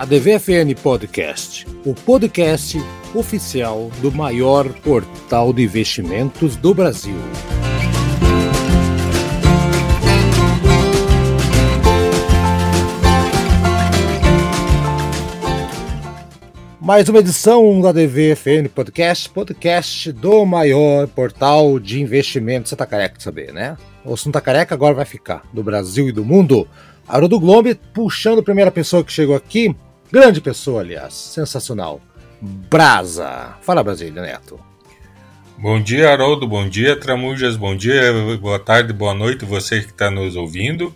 a DVFN Podcast, o podcast oficial do maior portal de investimentos do Brasil. Mais uma edição da DVFN Podcast, podcast do maior portal de investimentos. Você tá careca de saber, né? Ou se não tá careca, agora vai ficar, do Brasil e do mundo. Haroldo Globo puxando a primeira pessoa que chegou aqui, grande pessoa, aliás, sensacional. Brasa. Fala, Brasília, Neto. Bom dia, Haroldo. Bom dia, Tramujas. Bom dia, boa tarde, boa noite, você que está nos ouvindo.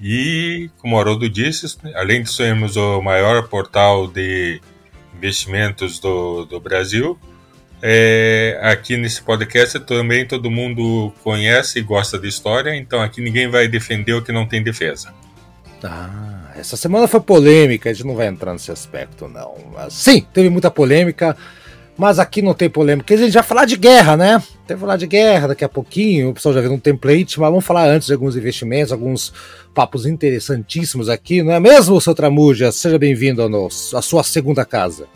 E, como o Haroldo disse, além de sermos o maior portal de investimentos do, do Brasil, é, aqui nesse podcast também todo mundo conhece e gosta de história, então aqui ninguém vai defender o que não tem defesa. Ah, essa semana foi polêmica, a gente não vai entrar nesse aspecto, não. Mas, sim, teve muita polêmica, mas aqui não tem polêmica. A gente já falar de guerra, né? Tem que falar de guerra daqui a pouquinho, o pessoal já viu um template, mas vamos falar antes de alguns investimentos, alguns papos interessantíssimos aqui, não é mesmo, seu Tramuja? Seja bem-vindo à sua segunda casa.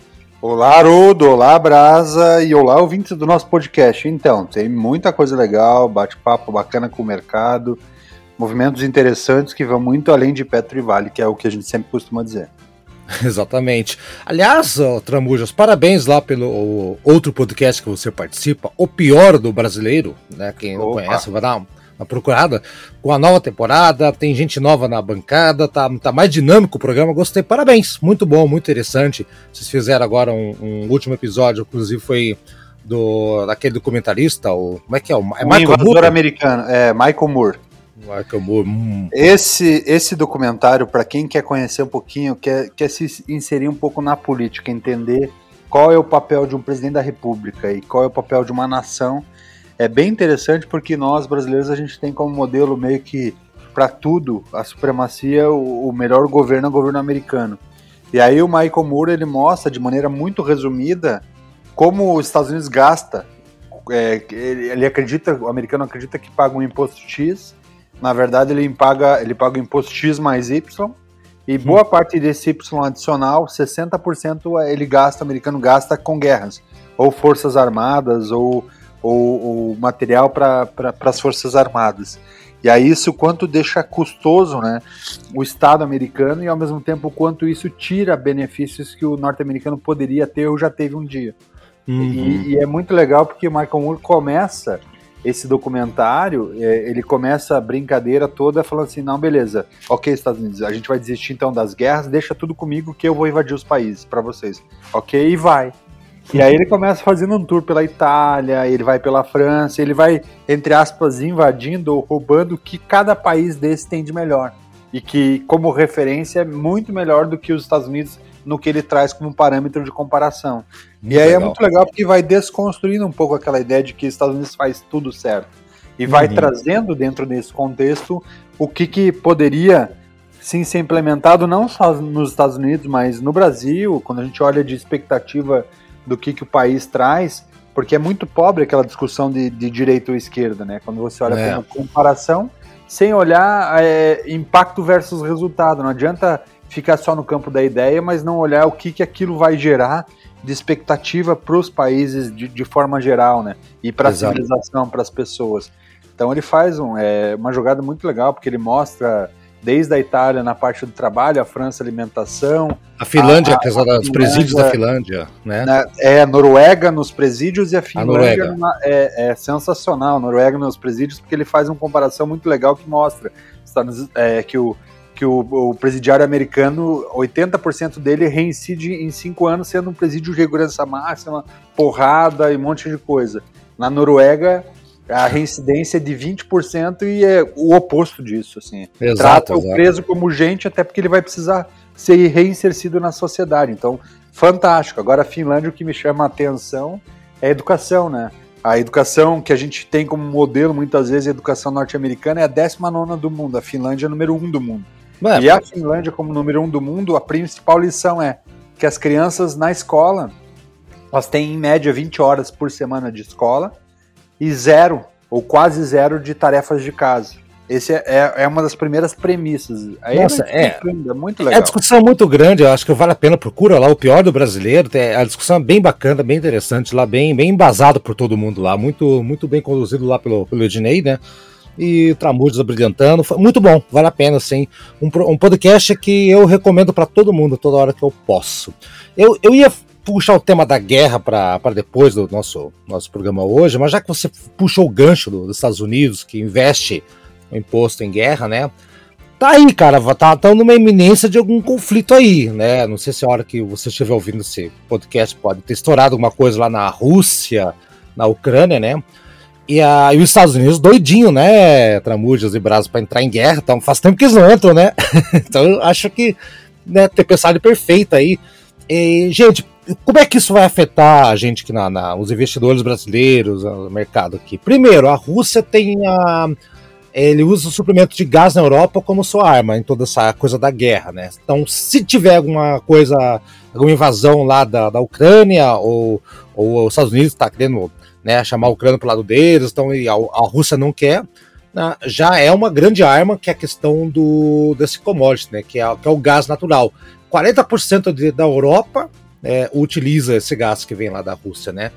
Olá, Haroldo, olá, Brasa e olá, ouvintes do nosso podcast. Então, tem muita coisa legal, bate-papo bacana com o mercado, movimentos interessantes que vão muito além de Petro e Vale, que é o que a gente sempre costuma dizer. Exatamente. Aliás, oh, Tramujas, parabéns lá pelo outro podcast que você participa, O Pior do Brasileiro, né? Quem Opa. não conhece vai dar uma procurada com a nova temporada, tem gente nova na bancada, tá, tá mais dinâmico o programa, gostei, parabéns, muito bom, muito interessante. Vocês fizeram agora um, um último episódio, inclusive foi do daquele documentarista, o, como é que é? O, é Michael Moore? americano, é Michael Moore. Moore. Hum. Esse, esse documentário, para quem quer conhecer um pouquinho, quer, quer se inserir um pouco na política, entender qual é o papel de um presidente da república e qual é o papel de uma nação, é bem interessante porque nós brasileiros a gente tem como modelo meio que para tudo a supremacia, o, o melhor governo é o governo americano. E aí o Michael Moore ele mostra de maneira muito resumida como os Estados Unidos gasta. É, ele, ele, acredita, o americano acredita que paga um imposto X na verdade, ele paga, ele paga o imposto X mais Y, e boa parte desse Y adicional, 60% ele gasta, o americano gasta com guerras, ou forças armadas, ou, ou, ou material para pra, as forças armadas. E aí isso quanto deixa custoso né, o Estado americano e ao mesmo tempo quanto isso tira benefícios que o norte-americano poderia ter ou já teve um dia. Uhum. E, e, é muito legal porque o Michael Moore começa esse documentário, é, ele começa a brincadeira toda falando assim, não, beleza, ok, Estados Unidos, a gente vai desistir então das guerras, deixa tudo comigo que eu vou invadir os países para vocês, ok? E vai. E aí ele começa fazendo um tour pela Itália, ele vai pela França, ele vai, entre aspas, invadindo ou roubando o que cada país desse tem de melhor. E que, como referência, é muito melhor do que os Estados Unidos no que ele traz como parâmetro de comparação. Muito e aí é legal. é muito legal porque vai desconstruindo um pouco aquela ideia de que os Estados Unidos faz tudo certo. E vai uhum. trazendo dentro desse contexto o que, que poderia sim ser implementado não só nos Estados Unidos, mas no Brasil, quando a gente olha de expectativa do que, que o país traz, porque é muito pobre aquela discussão de, de direita ou esquerda, né? Quando você olha é. comparação, sem olhar é, impacto versus resultado. Não adianta ficar só no campo da ideia, mas não olhar o que, que aquilo vai gerar de expectativa para os países de, de, forma geral, né? E para a civilização, para as pessoas. Então ele faz um, é, uma jogada muito legal, porque ele mostra desde a Itália na parte do trabalho, a França alimentação. A Finlândia, apesar dos presídios da Finlândia, né? né? É, a Noruega nos presídios e a Finlândia a é, é, sensacional. A Noruega nos presídios, porque ele faz uma comparação muito legal que mostra é, que o que o, o presidiário americano, 80% dele reincide em cinco anos, sendo um presídio de segurança máxima, porrada e um monte de coisa. Na Noruega, a reincidência é de 20% e é o oposto disso, assim. Exato, Trata exato. o preso como gente, até porque ele vai precisar ser reinsercido na sociedade. Então, fantástico. Agora, a Finlândia, o que me chama a atenção é a educação, né? A educação que a gente tem como modelo, muitas vezes, a educação norte-americana é a 19 do mundo, a Finlândia é o número 1 do mundo. É, e a Finlândia, como número um do mundo, a principal lição é que as crianças na escola elas têm em média 20 horas por semana de escola e zero ou quase zero de tarefas de casa. Esse é, é, é, uma das primeiras premissas. Aí Nossa, é, é muito legal. É a discussão é muito grande, eu acho que vale a pena, procura lá o pior do brasileiro. A discussão é bem bacana, bem interessante lá, bem, bem embasado por todo mundo lá, muito, muito bem conduzido lá pelo, pelo Ednei, né? E Tramujas brilhantando, foi muito bom, vale a pena, sim. Um, um podcast que eu recomendo para todo mundo, toda hora que eu posso. Eu, eu ia puxar o tema da guerra para depois do nosso, nosso programa hoje, mas já que você puxou o gancho do, dos Estados Unidos, que investe o imposto em guerra, né? Tá aí, cara, tá, tá numa iminência de algum conflito aí, né? Não sei se a hora que você estiver ouvindo esse podcast pode ter estourado alguma coisa lá na Rússia, na Ucrânia, né? E, a, e os Estados Unidos doidinho, né? Tramujas e Brasil para entrar em guerra, então faz tempo que eles não entram, né? então eu acho que né, ter pensado perfeito aí. E, gente, como é que isso vai afetar a gente que na, na, os investidores brasileiros, o mercado aqui? Primeiro, a Rússia tem a ele usa o suprimento de gás na Europa como sua arma em toda essa coisa da guerra, né? Então, se tiver alguma coisa, alguma invasão lá da, da Ucrânia, ou, ou os Estados Unidos está querendo né, chamar a Ucrânia para o lado deles, então e a, a Rússia não quer, né, já é uma grande arma que é a questão do, desse commodity, né, que, é, que é o gás natural. 40% de, da Europa é, utiliza esse gás que vem lá da Rússia, né?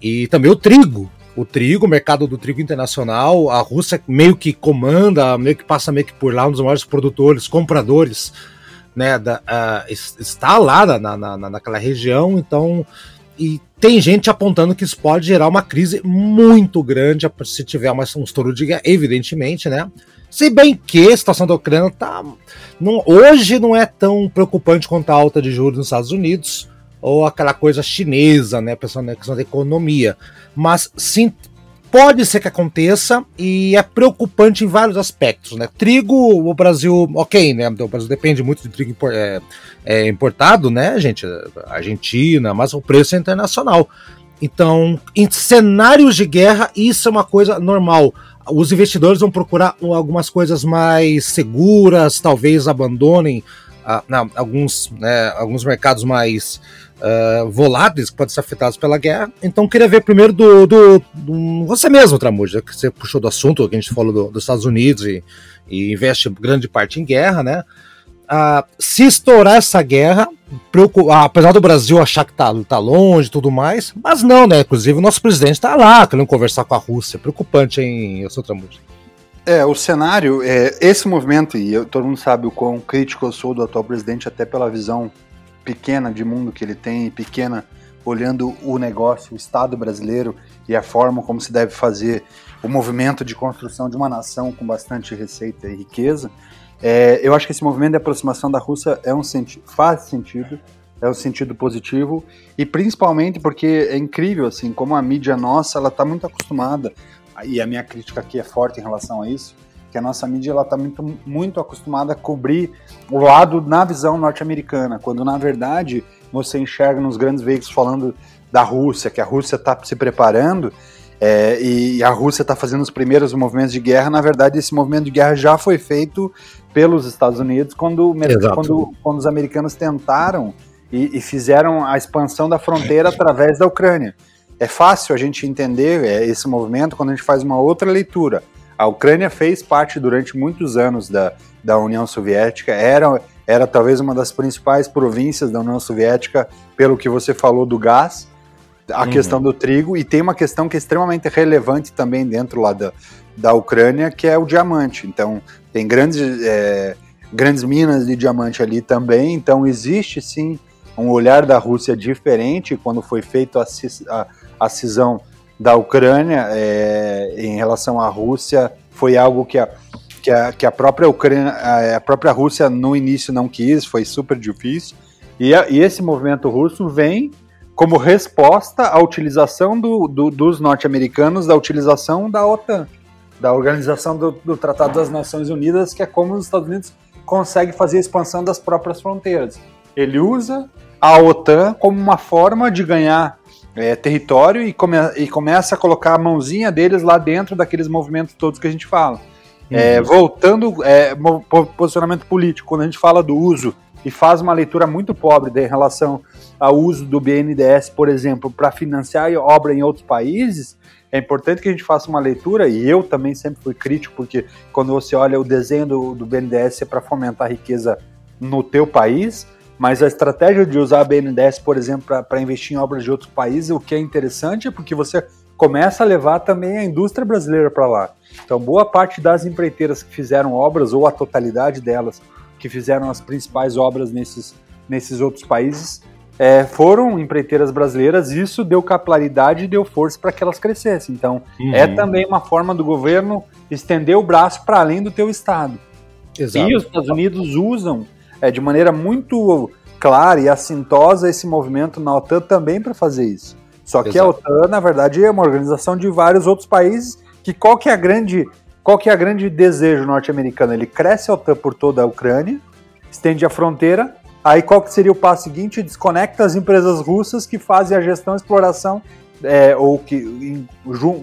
E também o trigo, o trigo, o mercado do trigo internacional. A Rússia meio que comanda, meio que passa meio que por lá, um dos maiores produtores, compradores, né? Da, uh, está lá na, na, naquela região, então. E tem gente apontando que isso pode gerar uma crise muito grande se tiver uma, um estouro de guerra, evidentemente, né? Se bem que a situação da Ucrânia tá, não, hoje não é tão preocupante quanto a alta de juros nos Estados Unidos ou aquela coisa chinesa, né? Pensando na questão da economia mas sim pode ser que aconteça e é preocupante em vários aspectos, né? Trigo, o Brasil, ok, né? O Brasil depende muito de trigo é, é importado, né, gente? Argentina, mas o preço é internacional. Então, em cenários de guerra, isso é uma coisa normal. Os investidores vão procurar algumas coisas mais seguras, talvez abandonem alguns, né, alguns mercados mais uh, voláteis que podem ser afetados pela guerra. Então, queria ver primeiro do, do, do você mesmo, Tramuja, que você puxou do assunto, que a gente falou do, dos Estados Unidos e, e, investe grande parte em guerra, né? Uh, se estourar essa guerra, apesar do Brasil achar que tá, tá longe e tudo mais, mas não, né? Inclusive, o nosso presidente está lá querendo conversar com a Rússia. Preocupante, hein, eu sou Tramuja. É, o cenário, é, esse movimento, e eu, todo mundo sabe o quão crítico eu sou do atual presidente, até pela visão pequena de mundo que ele tem, pequena olhando o negócio, o Estado brasileiro e a forma como se deve fazer o movimento de construção de uma nação com bastante receita e riqueza. É, eu acho que esse movimento de aproximação da Rússia é um senti faz sentido, é um sentido positivo e principalmente porque é incrível assim como a mídia nossa ela está muito acostumada e a minha crítica aqui é forte em relação a isso, que a nossa mídia ela está muito, muito acostumada a cobrir o lado na visão norte-americana, quando na verdade você enxerga nos grandes veículos falando da Rússia, que a Rússia está se preparando é, e a Rússia está fazendo os primeiros movimentos de guerra. Na verdade, esse movimento de guerra já foi feito pelos Estados Unidos quando, quando, quando os americanos tentaram e, e fizeram a expansão da fronteira através da Ucrânia é fácil a gente entender é, esse movimento quando a gente faz uma outra leitura. A Ucrânia fez parte durante muitos anos da, da União Soviética, era, era talvez uma das principais províncias da União Soviética, pelo que você falou do gás, a uhum. questão do trigo, e tem uma questão que é extremamente relevante também dentro lá da, da Ucrânia, que é o diamante. Então, tem grandes, é, grandes minas de diamante ali também, então existe sim um olhar da Rússia diferente quando foi feito a, a a cisão da Ucrânia é, em relação à Rússia foi algo que a, que a, que a própria Ucrânia, a própria Rússia no início não quis, foi super difícil. E, a, e esse movimento russo vem como resposta à utilização do, do, dos norte-americanos da utilização da OTAN, da organização do, do, Tratado das Nações Unidas, que é como os Estados Unidos conseguem fazer a expansão das próprias fronteiras. Ele usa a OTAN como uma forma de ganhar é, território e, come, e começa a colocar a mãozinha deles lá dentro daqueles movimentos todos que a gente fala. É, voltando, é, posicionamento político, quando a gente fala do uso e faz uma leitura muito pobre em relação ao uso do BNDES, por exemplo, para financiar obra em outros países, é importante que a gente faça uma leitura, e eu também sempre fui crítico, porque quando você olha o desenho do, do BNDES é para fomentar a riqueza no teu país, mas a estratégia de usar a BNDES, por exemplo, para investir em obras de outros países, o que é interessante é porque você começa a levar também a indústria brasileira para lá. Então, boa parte das empreiteiras que fizeram obras, ou a totalidade delas, que fizeram as principais obras nesses, nesses outros países, é, foram empreiteiras brasileiras, isso deu capilaridade e deu força para que elas crescessem. Então, uhum. é também uma forma do governo estender o braço para além do teu estado. Exato. E os Estados Unidos usam é, de maneira muito clara e assintosa esse movimento na OTAN também para fazer isso. Só que Exato. a OTAN, na verdade, é uma organização de vários outros países que qual que é a grande qual que é a grande desejo norte-americano? Ele cresce a OTAN por toda a Ucrânia, estende a fronteira, aí qual que seria o passo seguinte? Desconecta as empresas russas que fazem a gestão e exploração é, ou que em,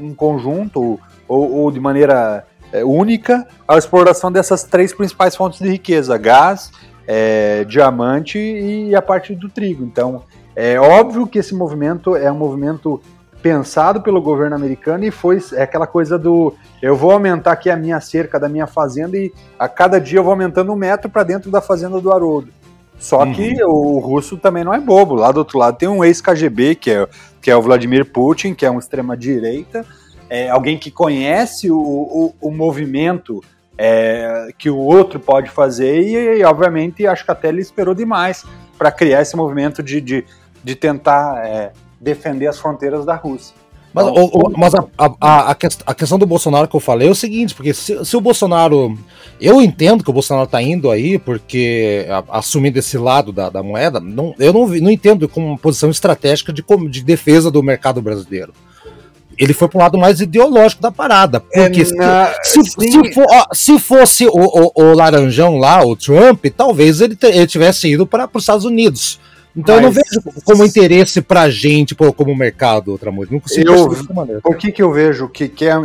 em conjunto ou, ou, de maneira é, única a exploração dessas três principais fontes de riqueza: gás, é, diamante e a parte do trigo. Então, é óbvio que esse movimento é um movimento pensado pelo governo americano e foi é aquela coisa do eu vou aumentar aqui a minha cerca da minha fazenda e a cada dia eu vou aumentando um metro para dentro da fazenda do Haroldo. Só uhum. que o russo também não é bobo. Lá do outro lado tem um ex-KGB, que é, que é o Vladimir Putin, que é um extrema-direita, é alguém que conhece o, o, o movimento é, que o outro pode fazer e, e, obviamente, acho que até ele esperou demais para criar esse movimento de, de, de tentar é, defender as fronteiras da Rússia. Mas, então, o, o, mas a, a, a, questão do Bolsonaro que eu falei é o seguinte, porque se, se o Bolsonaro. Eu entendo que o Bolsonaro está indo aí, porque assumindo esse lado da, da moeda, não, eu não, não entendo como uma posição estratégica de, de defesa do mercado brasileiro ele foi para um lado mais ideológico da parada. Porque é, na... se, se, se, for, ó, se, fosse o, o, o, Laranjão lá, o Trump, talvez ele, ele tivesse ido para os Estados Unidos. Então Mas... eu não vejo como interesse pra gente, como mercado, outra música. Não consigo eu, O que, que eu vejo que, que, é,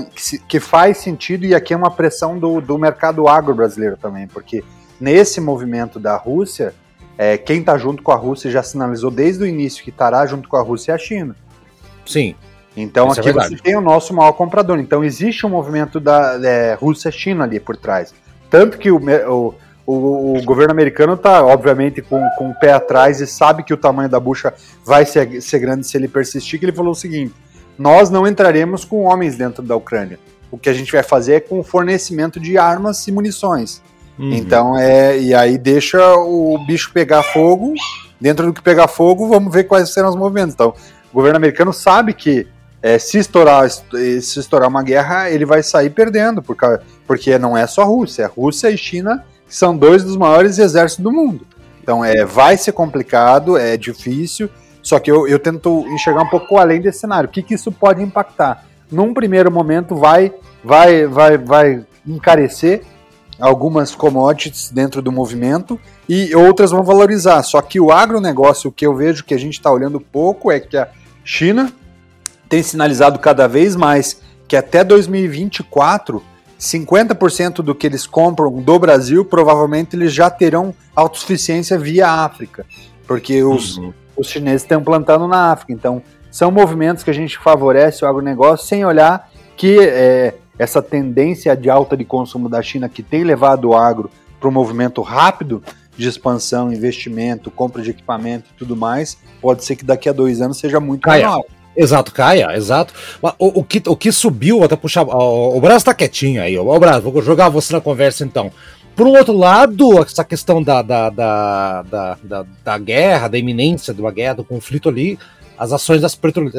que faz sentido e aqui é uma pressão do, do mercado agro brasileiro também, porque nesse movimento da Rússia, é, quem está junto com a Rússia já sinalizou desde o início que estará junto com a Rússia é a China. Sim. Então Isso é aqui é você tem o nosso maior comprador. Então existe um movimento da é, Rússia-China ali por trás. Tanto que o, o, o, o governo americano está, obviamente, com, com o pé atrás e sabe que o tamanho da bucha vai ser, ser grande se ele persistir, que ele falou o seguinte, nós não entraremos com homens dentro da Ucrânia. O que a gente vai fazer é com o fornecimento de armas e munições. Uhum. Então, é, e aí deixa o bicho pegar fogo. Dentro do que pegar fogo, vamos ver quais serão os movimentos. Então, o governo americano sabe que é, se, estourar, se estourar uma guerra, ele vai sair perdendo, porque, porque não é só a Rússia, a Rússia e China são dois dos maiores exércitos do mundo. Então é, vai ser complicado, é difícil, só que eu, eu tento enxergar um pouco além desse cenário. O que, que isso pode impactar? Num primeiro momento vai, vai, vai, vai encarecer algumas commodities dentro do movimento e outras vão valorizar. Só que o agronegócio, o que eu vejo que a gente está olhando pouco é que a China tem sinalizado cada vez mais que até 2024, 50% do que eles compram do Brasil, provavelmente eles já terão autossuficiência via África, porque os, uhum. os chineses estão plantando na África. Então, são movimentos que a gente favorece o agronegócio sem olhar que é, essa tendência de alta de consumo da China que tem levado o agro para um movimento rápido de expansão, investimento, compra de equipamento e tudo mais, pode ser que daqui a dois anos seja muito maior. Exato, caia, exato. O, o, que, o que subiu, até puxar. O, o Brasil tá quietinho aí. O Brasil, vou jogar você na conversa então. Por um outro lado, essa questão da, da, da, da, da, da guerra, da iminência de uma guerra, do conflito ali, as ações das,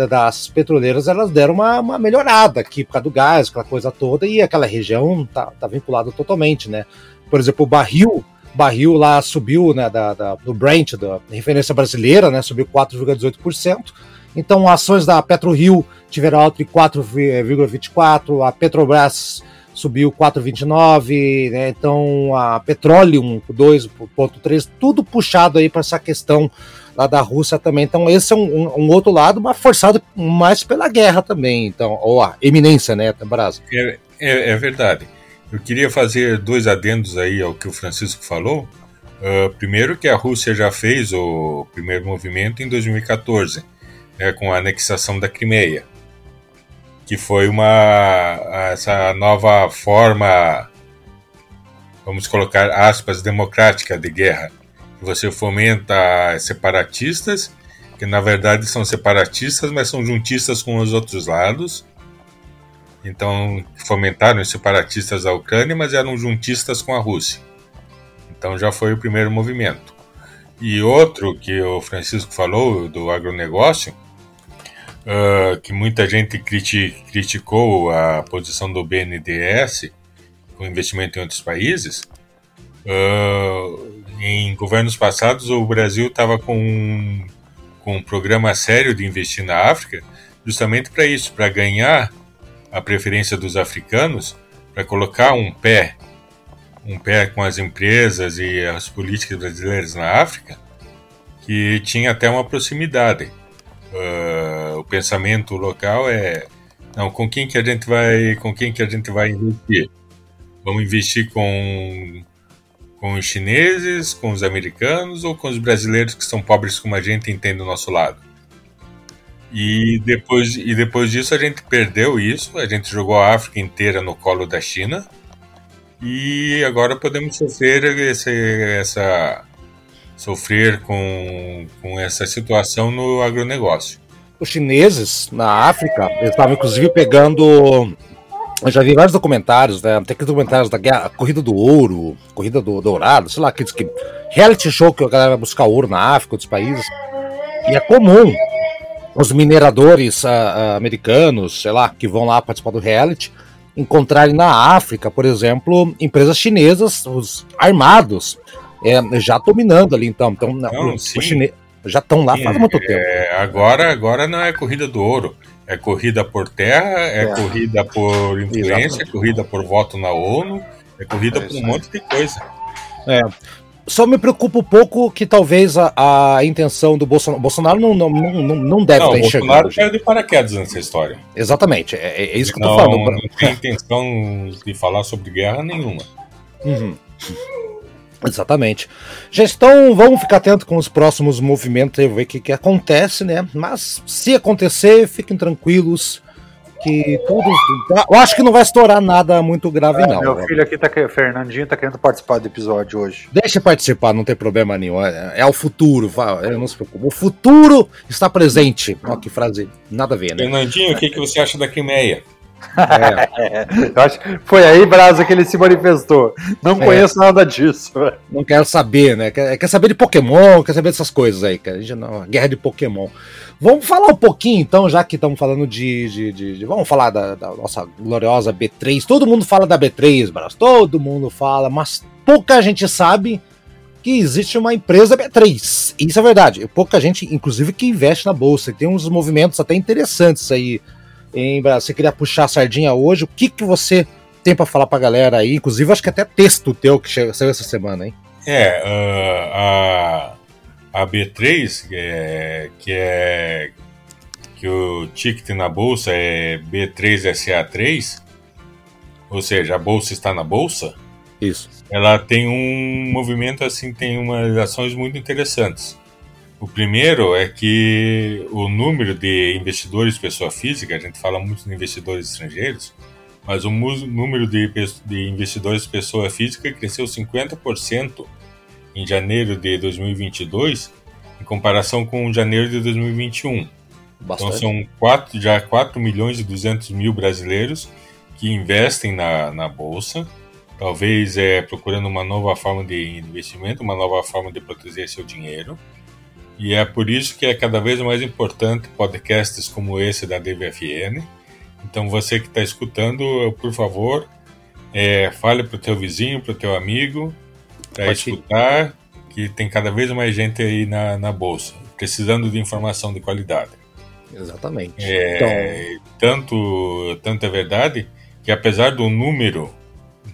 das petroleiras elas deram uma, uma, melhorada aqui por causa do gás, aquela coisa toda, e aquela região tá, tá vinculada totalmente, né? Por exemplo, o barril, barril lá subiu, né, da, da, do Brent, da referência brasileira, né, subiu 4,18%. Então, ações da PetroRio tiveram alta de 4,24, a Petrobras subiu 4,29, né? Então, a Petroleum 2,3, tudo puxado aí para essa questão lá da Rússia também. Então, esse é um, um, outro lado, mas forçado mais pela guerra também, então, ou a eminência, né, Brasa? É, é, é verdade. Eu queria fazer dois adendos aí ao que o Francisco falou. Uh, primeiro que a Rússia já fez o primeiro movimento em 2014, né, com a anexação da Crimeia, que foi uma essa nova forma, vamos colocar aspas, democrática de guerra. Você fomenta separatistas, que na verdade são separatistas, mas são juntistas com os outros lados, então, fomentaram os separatistas da Ucrânia, mas eram juntistas com a Rússia. Então, já foi o primeiro movimento. E outro que o Francisco falou do agronegócio, uh, que muita gente criti criticou a posição do BNDES com investimento em outros países. Uh, em governos passados, o Brasil estava com, um, com um programa sério de investir na África, justamente para isso, para ganhar a preferência dos africanos para colocar um pé, um pé com as empresas e as políticas brasileiras na África, que tinha até uma proximidade. Uh, o pensamento local é não com quem que a gente vai com quem que a gente vai investir vamos investir com com os chineses com os americanos ou com os brasileiros que são pobres como a gente entende do nosso lado e depois, e depois disso a gente perdeu isso, a gente jogou a África inteira no colo da China. E agora podemos sofrer esse, essa sofrer com, com essa situação no agronegócio. Os chineses na África estavam inclusive pegando eu já vi vários documentários, né? Tem aqueles documentários da guerra, Corrida do Ouro, Corrida do Dourado, sei lá, aqueles que. Reality show que a galera vai buscar ouro na África, outros países. E é comum os mineradores uh, americanos, sei lá, que vão lá participar do reality, encontrarem na África, por exemplo, empresas chinesas, os armados, é, já dominando ali, então. então não, os já estão lá sim, faz muito é, tempo. Agora, agora não é corrida do ouro. É corrida por terra, é, é. corrida por influência, é corrida por voto na ONU, é corrida é por um monte de coisa. É. Só me preocupa um pouco que talvez a, a intenção do Bolsonaro. Bolsonaro não, não, não, não deve não, estar enxergando. Bolsonaro caiu de paraquedas nessa história. Exatamente, é, é isso que eu tô falando. Não tem intenção de falar sobre guerra nenhuma. Uhum. Exatamente. Gestão, vamos ficar atento com os próximos movimentos e ver o que, que acontece, né? Mas se acontecer, fiquem tranquilos que tudo. Eu acho que não vai estourar nada muito grave, é, não. Meu filho aqui tá Fernandinho tá querendo participar do episódio hoje. Deixa participar, não tem problema nenhum. É, é o futuro, é, não se preocupe. O futuro está presente. Olha que frase, nada a ver, né? Fernandinho, o que, que você acha da Crimeia? É. Eu acho que foi aí, Brasa, que ele se manifestou. Não é. conheço nada disso. Não quero saber, né? Quer, quer, saber de Pokémon, quer saber dessas coisas aí, cara. Não, guerra de Pokémon. Vamos falar um pouquinho, então, já que estamos falando de, de, de, de, Vamos falar da, da, nossa gloriosa B3. Todo mundo fala da B3, Bras. Todo mundo fala, mas pouca gente sabe que existe uma empresa B3. Isso é verdade. Pouca gente, inclusive, que investe na bolsa. Tem uns movimentos até interessantes aí. Em, você queria puxar a sardinha hoje. O que, que você tem para falar pra galera aí? Inclusive, acho que até texto teu que saiu essa semana, hein? É, uh, a a B3, que é, que é que o ticket na bolsa é B3SA3, ou seja, a bolsa está na bolsa. Isso. Ela tem um movimento assim, tem umas ações muito interessantes. O primeiro é que o número de investidores pessoa física, a gente fala muito de investidores estrangeiros, mas o número de, de investidores pessoa física cresceu 50% em janeiro de 2022, em comparação com janeiro de 2021. Bastante. Então são quatro, já 4 milhões e 200 mil brasileiros que investem na, na Bolsa, talvez é, procurando uma nova forma de investimento, uma nova forma de proteger seu dinheiro. E é por isso que é cada vez mais importante podcasts como esse da DVFN. Então você que está escutando, por favor, é, fale para o teu vizinho, para o teu amigo, para escutar, que tem cada vez mais gente aí na, na bolsa, precisando de informação de qualidade. Exatamente. É, então... tanto, tanto é verdade que apesar do número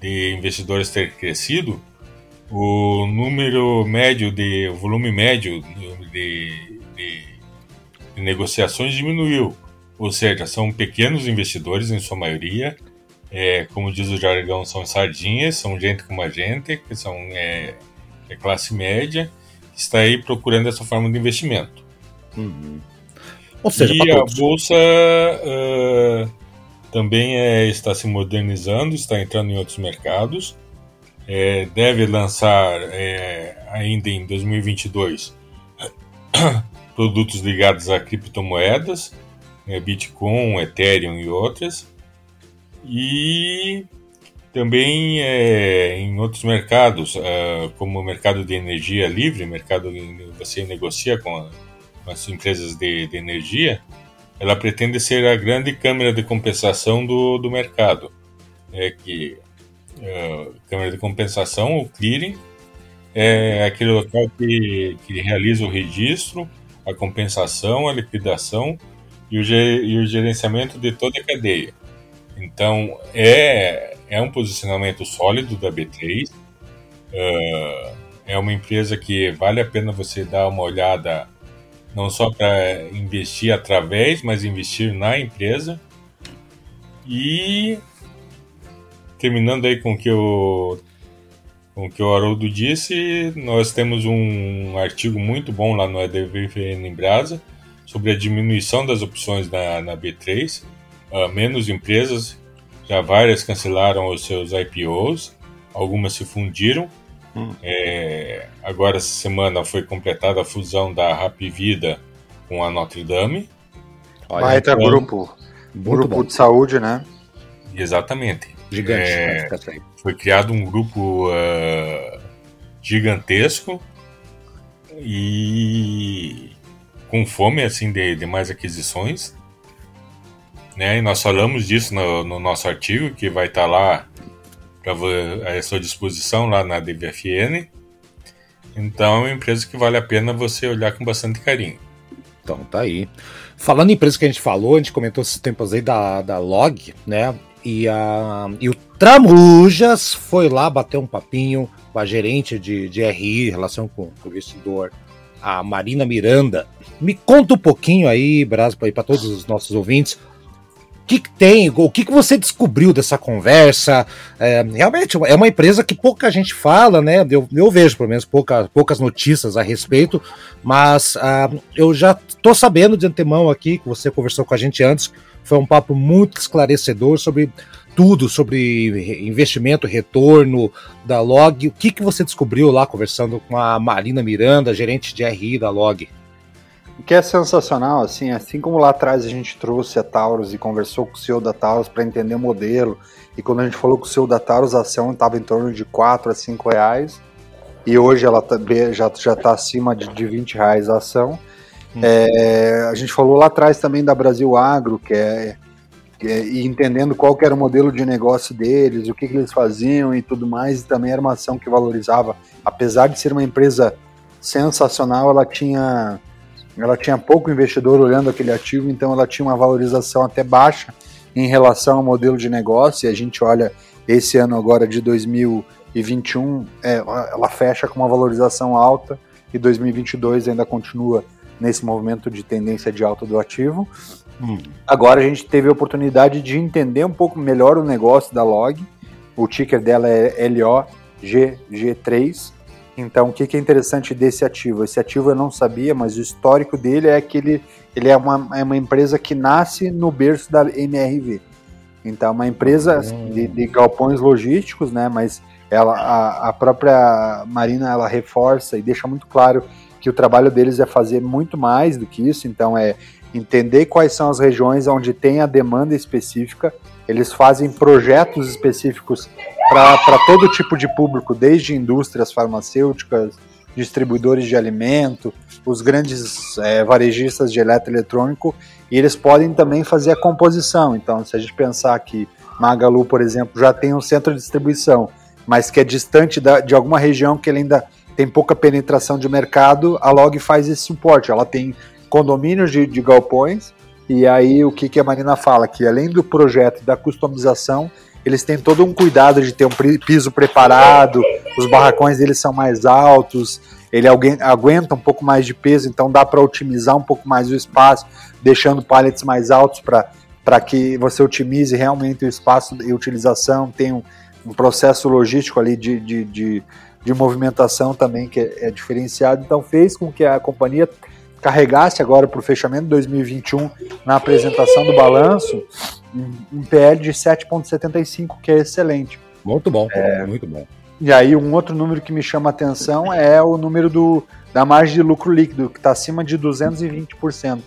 de investidores ter crescido, o número médio de o volume médio de, de, de negociações diminuiu. Ou seja, são pequenos investidores em sua maioria é, como diz o jargão, são sardinhas, são gente como a gente, que são é, é classe média, que está aí procurando essa forma de investimento. Uhum. Ou seja, e a bolsa uh, também é, está se modernizando, está entrando em outros mercados. É, deve lançar é, ainda em 2022 produtos ligados a criptomoedas, né, Bitcoin, Ethereum e outras. E também é, em outros mercados, uh, como o mercado de energia livre, mercado que você negocia com a as empresas de, de energia, ela pretende ser a grande câmara de compensação do, do mercado. É que câmara de compensação, o clearing, é aquele local que, que realiza o registro, a compensação, a liquidação e o, e o gerenciamento de toda a cadeia. Então, é, é um posicionamento sólido da B3. Uh, é uma empresa que vale a pena você dar uma olhada não só para investir através, mas investir na empresa. E terminando aí com o que o, com o, que o Haroldo disse, nós temos um artigo muito bom lá no EDVFN em Brasa sobre a diminuição das opções na, na B3. Uh, ah, menos empresas, já várias cancelaram os seus IPOs, algumas se fundiram Hum. É, agora, essa semana foi completada a fusão da Rap Vida com a Notre Dame. Baita então, grupo. Grupo de saúde, né? Exatamente. Gigante. É, foi criado um grupo uh, gigantesco e com fome assim de, de mais aquisições. Né? E nós falamos disso no, no nosso artigo que vai estar tá lá à sua disposição lá na DVFN. Então é uma empresa que vale a pena você olhar com bastante carinho. Então tá aí. Falando em empresa que a gente falou, a gente comentou esses tempos aí da, da Log, né? E, a, e o Tramujas foi lá bater um papinho com a gerente de, de RI, relação com, o investidor, a Marina Miranda. Me conta um pouquinho aí, Brás, para todos os nossos ouvintes, que, que tem, o que, que você descobriu dessa conversa? É, realmente é uma empresa que pouca gente fala, né? Eu, eu vejo, pelo menos, pouca, poucas notícias a respeito, mas uh, eu já tô sabendo de antemão aqui, que você conversou com a gente antes, foi um papo muito esclarecedor sobre tudo, sobre investimento, retorno da Log. O que, que você descobriu lá conversando com a Marina Miranda, gerente de RI da Log? O que é sensacional, assim, assim como lá atrás a gente trouxe a Taurus e conversou com o CEO da Taurus para entender o modelo, e quando a gente falou com o CEO da Taurus, a ação estava em torno de 4 a 5 reais, e hoje ela também já está acima de, de 20 reais a ação. É, a gente falou lá atrás também da Brasil Agro, que é, que é e entendendo qual era o modelo de negócio deles, o que, que eles faziam e tudo mais, e também era uma ação que valorizava, apesar de ser uma empresa sensacional, ela tinha ela tinha pouco investidor olhando aquele ativo, então ela tinha uma valorização até baixa em relação ao modelo de negócio. E a gente olha esse ano agora de 2021, é, ela fecha com uma valorização alta e 2022 ainda continua nesse movimento de tendência de alta do ativo. Hum. Agora a gente teve a oportunidade de entender um pouco melhor o negócio da Log. O ticker dela é LOGG3 então, o que, que é interessante desse ativo? Esse ativo eu não sabia, mas o histórico dele é que ele, ele é, uma, é uma empresa que nasce no berço da MRV. Então, é uma empresa hum. de, de, galpões logísticos, né? Mas ela, a, a própria Marina ela reforça e deixa muito claro que o trabalho deles é fazer muito mais do que isso. Então, é entender quais são as regiões onde tem a demanda específica. Eles fazem projetos específicos para todo tipo de público, desde indústrias farmacêuticas, distribuidores de alimento, os grandes é, varejistas de eletroeletrônico, e eles podem também fazer a composição. Então, se a gente pensar que Magalu, por exemplo, já tem um centro de distribuição, mas que é distante da, de alguma região que ele ainda tem pouca penetração de mercado, a Log faz esse suporte. Ela tem condomínios de, de galpões, e aí o que, que a Marina fala? Que além do projeto da customização, eles têm todo um cuidado de ter um piso preparado, os barracões deles são mais altos, ele aguenta um pouco mais de peso, então dá para otimizar um pouco mais o espaço, deixando pallets mais altos para para que você otimize realmente o espaço e utilização, tem um, um processo logístico ali de, de, de, de, movimentação também que é, é diferenciado. Então fez com que a companhia carregasse agora para o fechamento de 2021 na apresentação do balanço um, PL de 7,75, que é excelente. Muito bom, é, muito bom. E aí um outro número que me chama a atenção é o número do, da margem de lucro líquido, que está acima de 220%.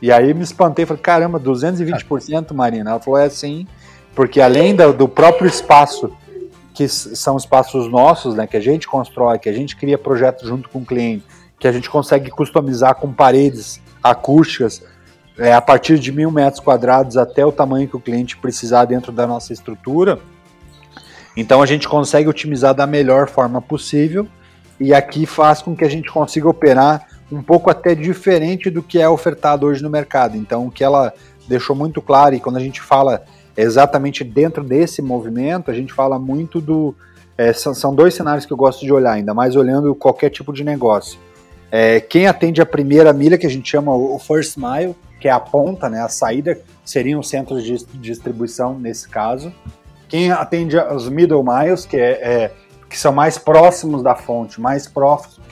E aí me espantei, falei, caramba, 220%, Marina? Ela falou, é sim, porque além do, do próprio espaço, que são espaços nossos, né, que a gente constrói, que a gente cria projetos junto com o cliente, que a gente consegue customizar com paredes acústicas, é, a partir de mil metros quadrados até o tamanho que o cliente precisar dentro da nossa estrutura. Então a gente consegue otimizar da melhor forma possível e aqui faz com que a gente consiga operar um pouco até diferente do que é ofertado hoje no mercado. Então, o que ela deixou muito claro, e quando a gente fala exatamente dentro desse movimento, a gente fala muito do. É, são, são, dois cenários que eu gosto de olhar, ainda mais olhando qualquer tipo de negócio. É, quem atende a primeira milha, que a gente chama o first mile, que é a ponta, né, a saída, seriam os centros de distribuição nesse caso. Quem atende os middle miles, que é, é que são mais próximos da fonte, mais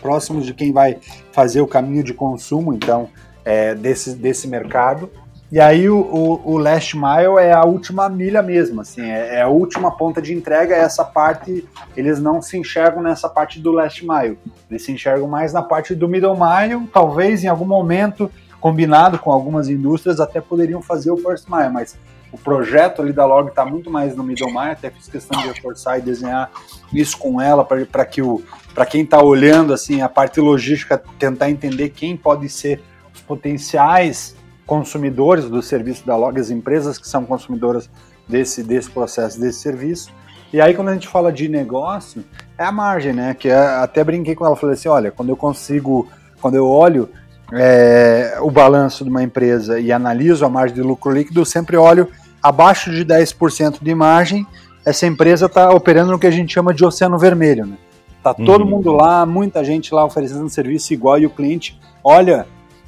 próximos de quem vai fazer o caminho de consumo, então, é, desse, desse mercado. E aí o, o, o, last mile é a última milha mesmo, assim, é, é, a última ponta de entrega, essa parte, eles não se enxergam nessa parte do last mile, eles se enxergam mais na parte do middle mile, talvez em algum momento, combinado com algumas indústrias, até poderiam fazer o first mile, mas o projeto ali da Log está muito mais no middle mile, até fiz questão de reforçar e desenhar isso com ela para que o para quem está olhando assim a parte logística tentar entender quem pode ser os potenciais consumidores do serviço da Log, as empresas que são consumidoras desse desse processo, desse serviço. E aí quando a gente fala de negócio, é a margem, né? Que é, até brinquei com ela, falei assim, olha, quando eu consigo, quando eu olho é, o balanço de uma empresa e analiso a margem de lucro líquido, eu sempre olho abaixo de 10% de margem, essa empresa está operando no que a gente chama de oceano vermelho. Né? Tá todo uhum. mundo lá, muita gente lá oferecendo serviço igual e o cliente olha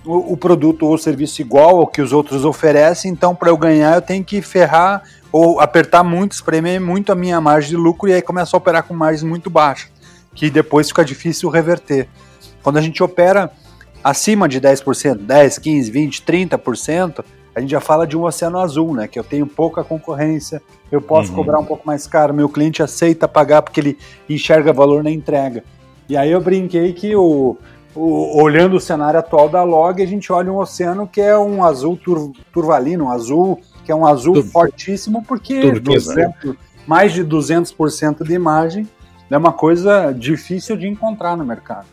o, o produto ou o serviço igual ao que os outros oferecem, então para eu ganhar eu tenho que ferrar ou apertar muito, espremer muito a minha margem de lucro e aí começa a operar com margens muito baixas, que depois fica difícil reverter. Quando a gente opera acima de 10%, 10, 15, 20, 30%, a gente já fala de um oceano azul, né? Que eu tenho pouca concorrência, eu posso uhum. cobrar um pouco mais caro, meu cliente aceita pagar porque ele enxerga valor na entrega. E aí eu brinquei que o, o olhando o cenário atual da Log, a gente olha um oceano que é um azul tur, turvalino, um azul que é um azul Tur fortíssimo, porque 200, né? mais de 200% de imagem é uma coisa difícil de encontrar no mercado.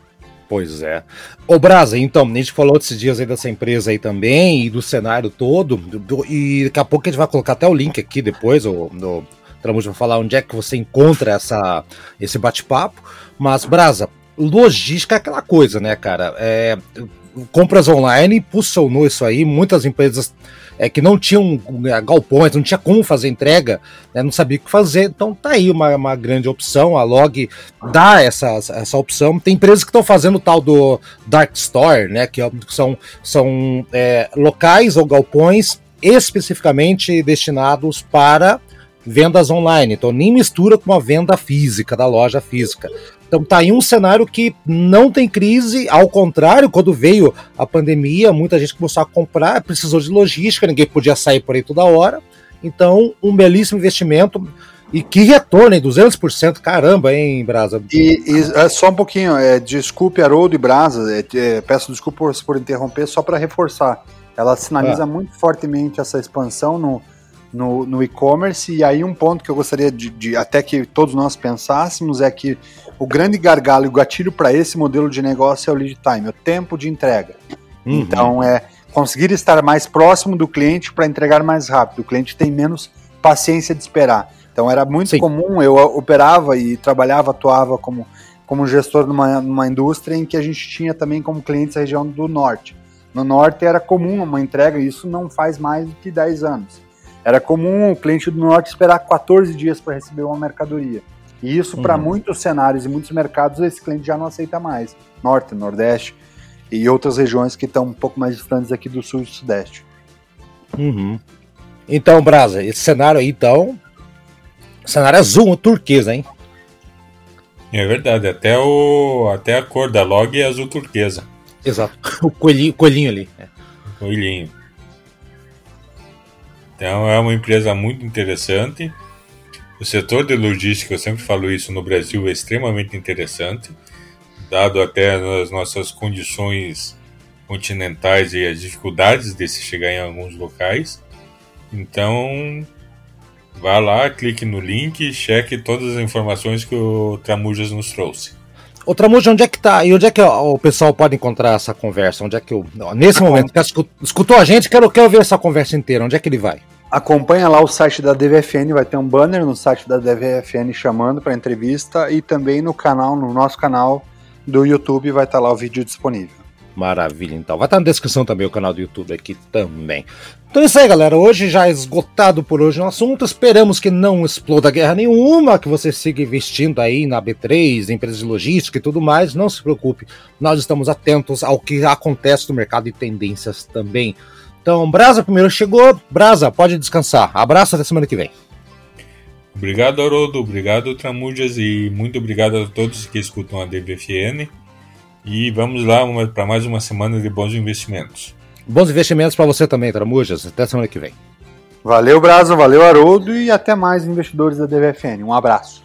Pois é. Ô Brasa, então, a gente falou esses dias aí dessa empresa aí também, e do cenário todo, do, e daqui a pouco a gente vai colocar até o link aqui depois, o, no Tramujo vai falar onde é que você encontra essa, esse bate-papo, mas Brasa, logística é aquela coisa, né, cara? É, compras online impulsionou isso aí, muitas empresas é, que não tinham é, galpões, não tinha como fazer entrega, né, não sabia o que fazer. Então tá aí uma, uma grande opção. A Log dá essa, essa opção. Tem empresas que estão fazendo o tal do Dark Store, né? Que são, são é, locais ou galpões especificamente destinados para vendas online. Então nem mistura com a venda física da loja física. Então tá aí um cenário que não tem crise, ao contrário, quando veio a pandemia, muita gente começou a comprar, precisou de logística, ninguém podia sair por aí toda hora. Então, um belíssimo investimento. E que retorno, hein? 200%, caramba, hein, Brasa? E, e é, só um pouquinho, é, desculpe, Haroldo e Brasa, é, é, peço desculpa por, por interromper, só para reforçar. Ela sinaliza ah. muito fortemente essa expansão no, no, no e-commerce, e aí um ponto que eu gostaria de, de, até que todos nós pensássemos é que o grande gargalo e o gatilho para esse modelo de negócio é o lead time, o tempo de entrega. Uhum. Então é conseguir estar mais próximo do cliente para entregar mais rápido. O cliente tem menos paciência de esperar. Então era muito Sim. comum, eu operava e trabalhava, atuava como, como gestor numa, numa indústria em que a gente tinha também como clientes a região do norte. No norte era comum uma entrega, isso não faz mais do que 10 anos. Era comum o cliente do norte esperar 14 dias para receber uma mercadoria. E isso, uhum. para muitos cenários e muitos mercados, esse cliente já não aceita mais. Norte, Nordeste e outras regiões que estão um pouco mais distantes aqui do Sul e Sudeste. Uhum. Então, Brasa, esse cenário aí, então. Cenário azul, turquesa, hein? É verdade, até, o, até a cor da log é azul turquesa. Exato, o coelhinho, coelhinho ali. É. Coelhinho. Então é uma empresa muito interessante. O setor de logística, eu sempre falo isso no Brasil, é extremamente interessante, dado até as nossas condições continentais e as dificuldades de se chegar em alguns locais. Então, vá lá, clique no link, cheque todas as informações que o Tramujas nos trouxe. Ô Tramuja, onde é que tá? E onde é que o pessoal pode encontrar essa conversa? Onde é que eu. Nesse momento, escutou a gente, quero, quero ver essa conversa inteira. Onde é que ele vai? Acompanha lá o site da DVFN, vai ter um banner no site da DVFN chamando para entrevista e também no canal, no nosso canal do YouTube vai estar tá lá o vídeo disponível. Maravilha, então. Vai estar na descrição também o canal do YouTube aqui também. Então é isso aí, galera. Hoje já esgotado por hoje o assunto. Esperamos que não exploda guerra nenhuma, que você siga investindo aí na B3, empresas de logística e tudo mais. Não se preocupe, nós estamos atentos ao que acontece no mercado e tendências também. Então, Brasa primeiro chegou. Brasa, pode descansar. Abraço até semana que vem. Obrigado, Haroldo. Obrigado, Tramujas. E muito obrigado a todos que escutam a DVFN. E vamos lá para mais uma semana de bons investimentos. Bons investimentos para você também, Tramujas. Até semana que vem. Valeu, Brasa, valeu, Haroldo, e até mais investidores da DVFN. Um abraço.